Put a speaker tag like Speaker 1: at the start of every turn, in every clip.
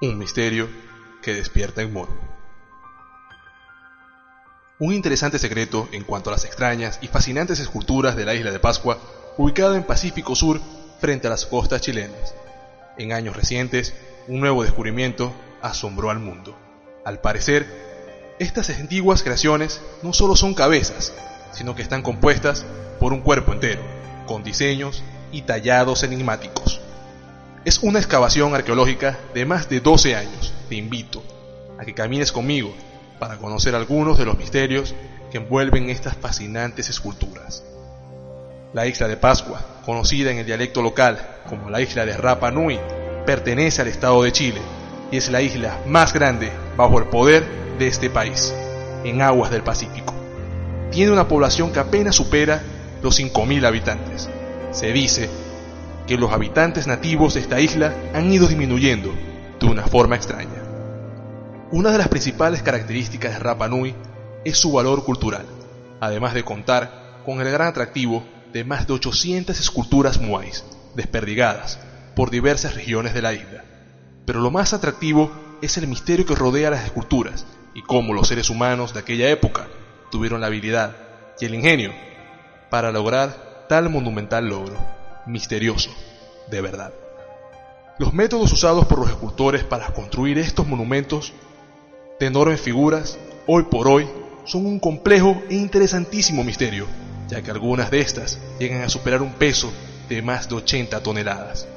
Speaker 1: Un misterio que despierta en morbo. Un interesante secreto en cuanto a las extrañas y fascinantes esculturas de la isla de Pascua, ubicada en Pacífico Sur frente a las costas chilenas. En años recientes, un nuevo descubrimiento asombró al mundo. Al parecer, estas antiguas creaciones no solo son cabezas, sino que están compuestas por un cuerpo entero, con diseños y tallados enigmáticos. Es una excavación arqueológica de más de 12 años. Te invito a que camines conmigo para conocer algunos de los misterios que envuelven estas fascinantes esculturas. La isla de Pascua, conocida en el dialecto local como la isla de Rapa Nui, pertenece al estado de Chile y es la isla más grande bajo el poder de este país, en aguas del Pacífico. Tiene una población que apenas supera los 5.000 habitantes. Se dice que los habitantes nativos de esta isla han ido disminuyendo de una forma extraña. Una de las principales características de Rapa Nui es su valor cultural, además de contar con el gran atractivo de más de 800 esculturas muais desperdigadas por diversas regiones de la isla. Pero lo más atractivo es el misterio que rodea las esculturas y cómo los seres humanos de aquella época tuvieron la habilidad y el ingenio para lograr tal monumental logro, misterioso, de verdad. Los métodos usados por los escultores para construir estos monumentos de enormes figuras, hoy por hoy, son un complejo e interesantísimo misterio, ya que algunas de estas llegan a superar un peso de más de 80 toneladas.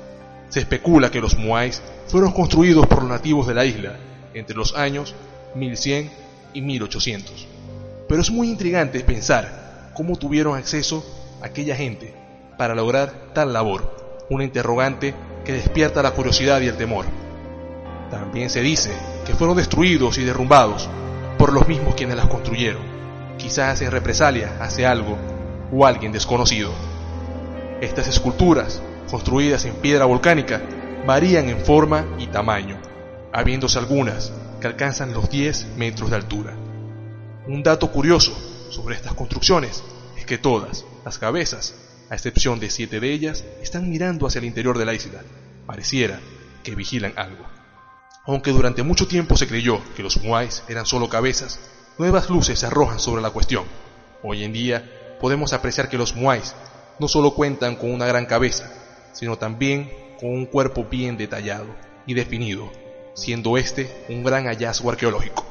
Speaker 1: Se especula que los muais fueron construidos por los nativos de la isla entre los años 1100 y 1800. Pero es muy intrigante pensar cómo tuvieron acceso aquella gente para lograr tal labor, una interrogante que despierta la curiosidad y el temor. También se dice que fueron destruidos y derrumbados por los mismos quienes las construyeron, quizás en represalia hacia algo o alguien desconocido. Estas esculturas, construidas en piedra volcánica, varían en forma y tamaño, habiéndose algunas que alcanzan los 10 metros de altura. Un dato curioso sobre estas construcciones es que todas las cabezas, a excepción de siete de ellas, están mirando hacia el interior de la isla. Pareciera que vigilan algo. Aunque durante mucho tiempo se creyó que los muais eran solo cabezas, nuevas luces se arrojan sobre la cuestión. Hoy en día podemos apreciar que los muais no solo cuentan con una gran cabeza, sino también con un cuerpo bien detallado y definido, siendo este un gran hallazgo arqueológico.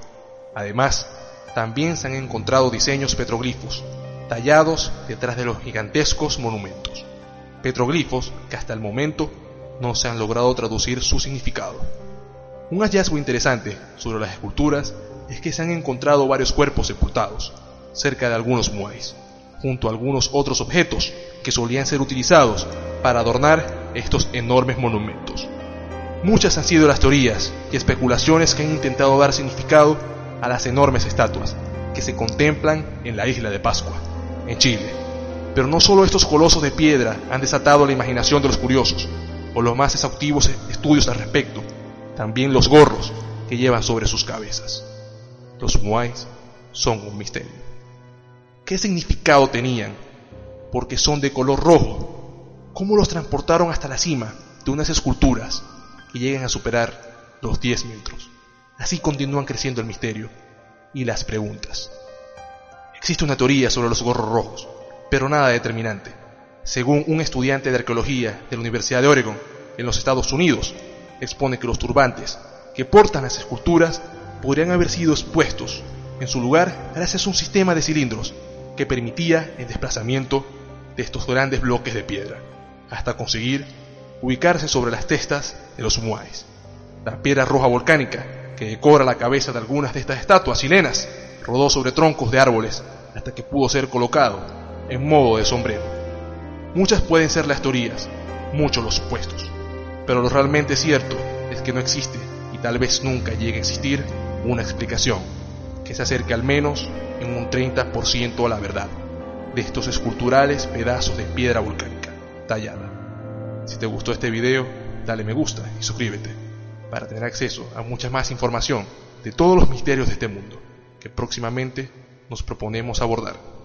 Speaker 1: Además, también se han encontrado diseños petroglifos, tallados detrás de los gigantescos monumentos. Petroglifos que hasta el momento no se han logrado traducir su significado. Un hallazgo interesante sobre las esculturas es que se han encontrado varios cuerpos sepultados cerca de algunos muais, junto a algunos otros objetos que solían ser utilizados para adornar estos enormes monumentos. Muchas han sido las teorías y especulaciones que han intentado dar significado a las enormes estatuas que se contemplan en la isla de Pascua, en Chile. Pero no solo estos colosos de piedra han desatado la imaginación de los curiosos, o los más exhaustivos estudios al respecto, también los gorros que llevan sobre sus cabezas. Los muais son un misterio. ¿Qué significado tenían? Porque son de color rojo. ¿Cómo los transportaron hasta la cima de unas esculturas que llegan a superar los 10 metros? Así continúan creciendo el misterio y las preguntas. Existe una teoría sobre los gorros rojos, pero nada determinante. Según un estudiante de arqueología de la Universidad de Oregon, en los Estados Unidos, expone que los turbantes que portan las esculturas podrían haber sido expuestos en su lugar gracias a un sistema de cilindros que permitía el desplazamiento de estos grandes bloques de piedra, hasta conseguir ubicarse sobre las testas de los muais. La piedra roja volcánica que decora la cabeza de algunas de estas estatuas chilenas, rodó sobre troncos de árboles hasta que pudo ser colocado en modo de sombrero. Muchas pueden ser las teorías, muchos los supuestos, pero lo realmente cierto es que no existe y tal vez nunca llegue a existir una explicación que se acerque al menos en un 30% a la verdad de estos esculturales pedazos de piedra volcánica tallada. Si te gustó este video, dale me gusta y suscríbete para tener acceso a mucha más información de todos los misterios de este mundo que próximamente nos proponemos abordar.